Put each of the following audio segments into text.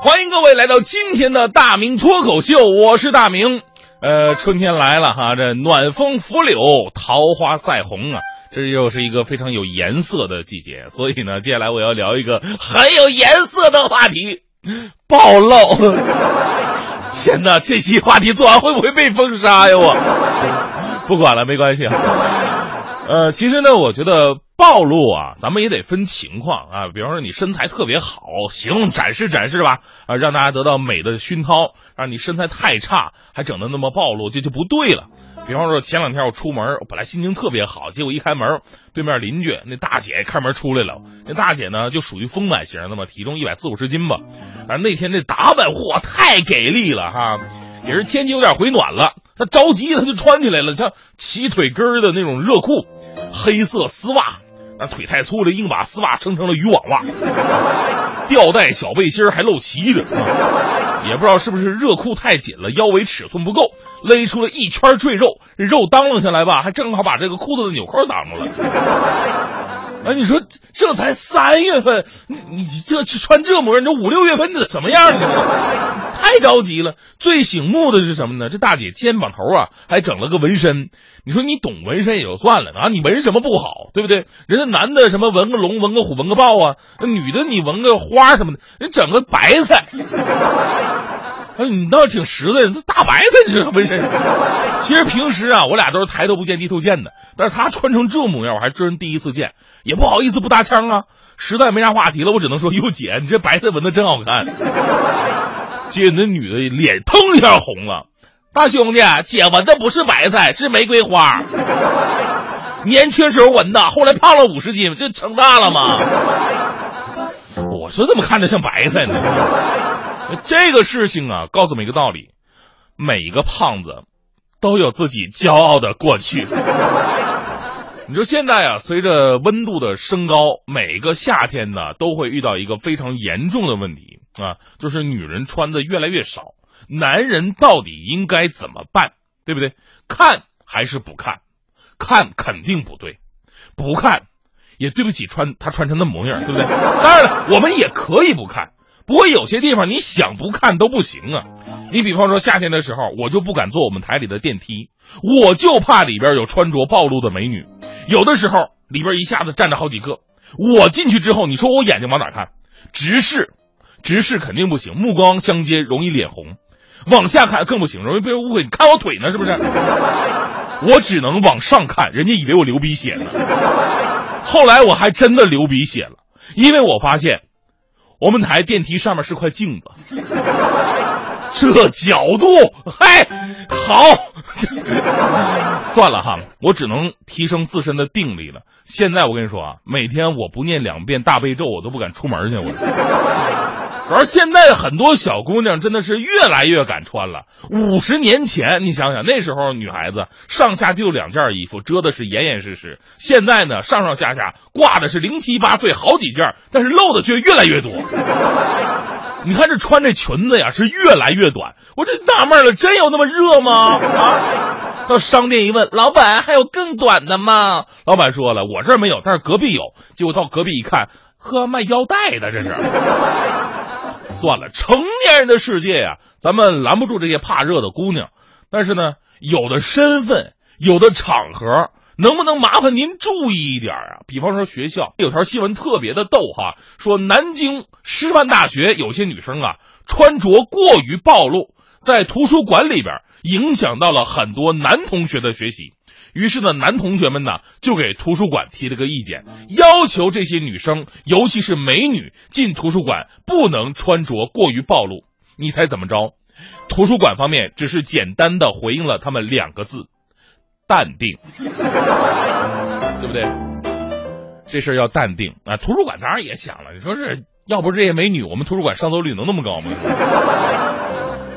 欢迎各位来到今天的大明脱口秀，我是大明。呃，春天来了哈，这暖风拂柳，桃花赛红啊，这又是一个非常有颜色的季节。所以呢，接下来我要聊一个很有颜色的话题——暴露。天哪，这期话题做完会不会被封杀呀？我不管了，没关系。呃，其实呢，我觉得暴露啊，咱们也得分情况啊。比方说你身材特别好，行，展示展示吧，啊，让大家得到美的熏陶。让你身材太差，还整的那么暴露，这就不对了。比方说前两天我出门，我本来心情特别好，结果一开门，对面邻居那大姐开门出来了。那大姐呢，就属于丰满型的嘛，体重一百四五十斤吧。反正那天那打扮嚯太给力了哈，也是天气有点回暖了，她着急她就穿起来了，像齐腿根的那种热裤。黑色丝袜，那腿太粗了，硬把丝袜撑成了渔网袜。吊带小背心还露脐的，也不知道是不是热裤太紧了，腰围尺寸不够，勒出了一圈赘肉，肉当啷下来吧，还正好把这个裤子的纽扣挡住了。哎，你说这才三月份，你你这穿这模样，这五六月份你怎么样呢？太着急了，最醒目的是什么呢？这大姐肩膀头啊还整了个纹身。你说你懂纹身也就算了啊，你纹什么不好，对不对？人家男的什么纹个龙、纹个虎、纹个豹啊，那女的你纹个花什么的，人整个白菜。哎，你倒是挺实在，这大白菜你知道纹身。其实平时啊，我俩都是抬头不见低头见的，但是他穿成这模样，我还真第一次见，也不好意思不搭腔啊。实在没啥话题了，我只能说：哟姐，你这白菜纹的真好看。接那女的脸腾一下红了，大兄弟，姐纹的不是白菜，是玫瑰花。年轻时候纹的，后来胖了五十斤，这成大了吗？我说怎么看着像白菜呢？这个事情啊，告诉我们一个道理：每一个胖子都有自己骄傲的过去。你说现在啊，随着温度的升高，每个夏天呢都会遇到一个非常严重的问题。啊，就是女人穿的越来越少，男人到底应该怎么办？对不对？看还是不看？看肯定不对，不看也对不起穿他穿成那模样，对不对？当然了，我们也可以不看，不过有些地方你想不看都不行啊。你比方说夏天的时候，我就不敢坐我们台里的电梯，我就怕里边有穿着暴露的美女。有的时候里边一下子站着好几个，我进去之后，你说我眼睛往哪看？直视。直视肯定不行，目光相接容易脸红，往下看更不行，容易被人误会。你看我腿呢，是不是？我只能往上看，人家以为我流鼻血呢。后来我还真的流鼻血了，因为我发现我们台电梯上面是块镜子，这角度，嗨，好，算了哈，我只能提升自身的定力了。现在我跟你说啊，每天我不念两遍大悲咒，我都不敢出门去，我。主要现在很多小姑娘真的是越来越敢穿了。五十年前，你想想那时候女孩子上下就两件衣服，遮的是严严实实。现在呢，上上下下挂的是零七八碎好几件，但是露的却越来越多。你看这穿这裙子呀，是越来越短。我这纳闷了，真有那么热吗？啊！到商店一问，老板还有更短的吗？老板说了，我这儿没有，但是隔壁有。结果到隔壁一看，呵，卖腰带的这是。算了，成年人的世界呀，咱们拦不住这些怕热的姑娘。但是呢，有的身份，有的场合，能不能麻烦您注意一点啊？比方说学校有条新闻特别的逗哈，说南京师范大学有些女生啊，穿着过于暴露，在图书馆里边影响到了很多男同学的学习。于是呢，男同学们呢就给图书馆提了个意见，要求这些女生，尤其是美女，进图书馆不能穿着过于暴露。你猜怎么着？图书馆方面只是简单的回应了他们两个字：淡定，对不对？这事儿要淡定啊！图书馆当然也想了，你说是要不是这些美女，我们图书馆上座率能那么高吗？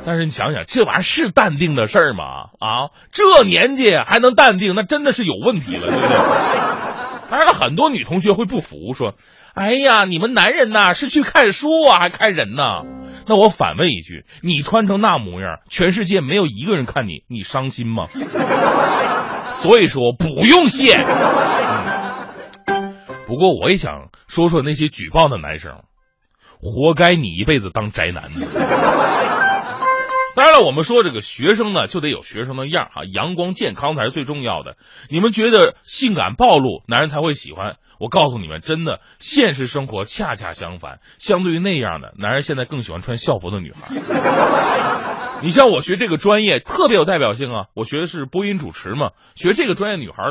但是你想想，这玩意儿是淡定的事儿吗？啊，这年纪还能淡定，那真的是有问题了，对不对？当然了，很多女同学会不服，说：“哎呀，你们男人呐是去看书啊，还看人呢？”那我反问一句：你穿成那模样，全世界没有一个人看你，你伤心吗？所以说不用谢。不过我也想说说那些举报的男生。活该你一辈子当宅男呢。当然了，我们说这个学生呢，就得有学生的样哈，阳光健康才是最重要的。你们觉得性感暴露，男人才会喜欢？我告诉你们，真的，现实生活恰恰相反。相对于那样的男人，现在更喜欢穿校服的女孩。你像我学这个专业，特别有代表性啊！我学的是播音主持嘛，学这个专业女孩，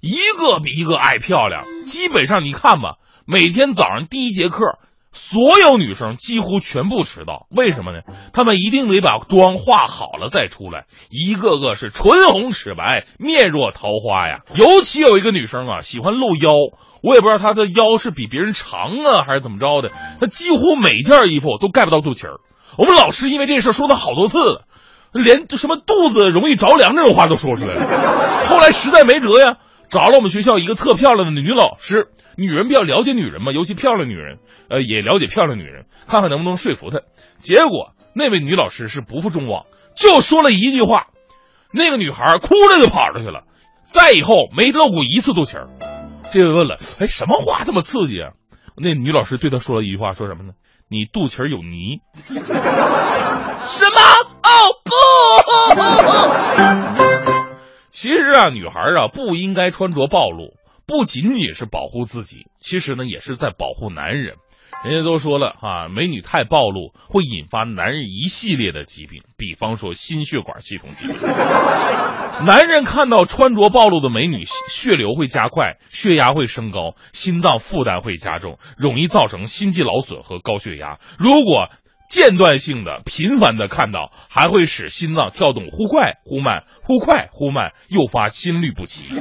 一个比一个爱漂亮。基本上你看吧，每天早上第一节课。所有女生几乎全部迟到，为什么呢？她们一定得把妆化好了再出来，一个个是唇红齿白，面若桃花呀。尤其有一个女生啊，喜欢露腰，我也不知道她的腰是比别人长啊，还是怎么着的，她几乎每件衣服都盖不到肚脐儿。我们老师因为这事说她好多次，连什么肚子容易着凉这种话都说出来了。后来实在没辙呀。找了我们学校一个特漂亮的女老师，女人比较了解女人嘛，尤其漂亮女人，呃，也了解漂亮女人，看看能不能说服她。结果那位女老师是不负众望，就说了一句话，那个女孩哭着就跑出去了，再以后没露过一次肚脐儿。这位问了，哎，什么话这么刺激啊？那女老师对他说了一句话，说什么呢？你肚脐儿有泥。什么？哦不！其实啊，女孩啊不应该穿着暴露，不仅仅是保护自己，其实呢也是在保护男人。人家都说了哈，美女太暴露会引发男人一系列的疾病，比方说心血管系统疾病。男人看到穿着暴露的美女，血流会加快，血压会升高，心脏负担会加重，容易造成心肌劳损和高血压。如果间断性的、频繁的看到，还会使心脏跳动忽快忽慢、忽快忽慢，诱发心律不齐。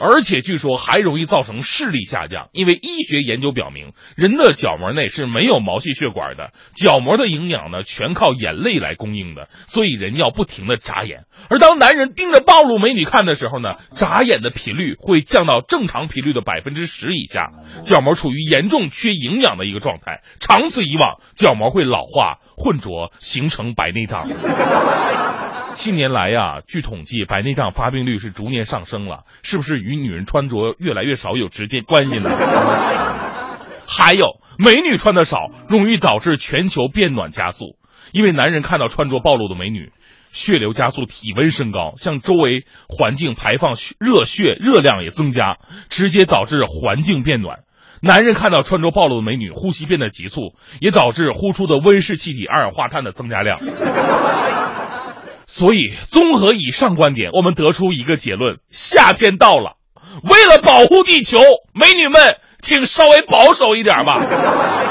而且据说还容易造成视力下降，因为医学研究表明，人的角膜内是没有毛细血管的，角膜的营养呢全靠眼泪来供应的，所以人要不停的眨眼。而当男人盯着暴露美女看的时候呢，眨眼的频率会降到正常频率的百分之十以下，角膜处于严重缺营养的一个状态，长此以往，角膜会老化、混浊，形成白内障。近年来呀，据统计，白内障发病率是逐年上升了，是不是与女人穿着越来越少有直接关系呢？还有，美女穿的少，容易导致全球变暖加速，因为男人看到穿着暴露的美女，血流加速，体温升高，向周围环境排放热血，热量也增加，直接导致环境变暖。男人看到穿着暴露的美女，呼吸变得急促，也导致呼出的温室气体二氧化碳的增加量。所以，综合以上观点，我们得出一个结论：夏天到了，为了保护地球，美女们，请稍微保守一点吧。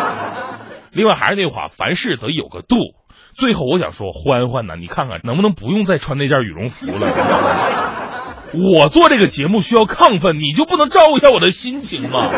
另外，还是那话，凡事得有个度。最后，我想说，欢欢呢，你看看能不能不用再穿那件羽绒服了？我做这个节目需要亢奋，你就不能照顾一下我的心情吗？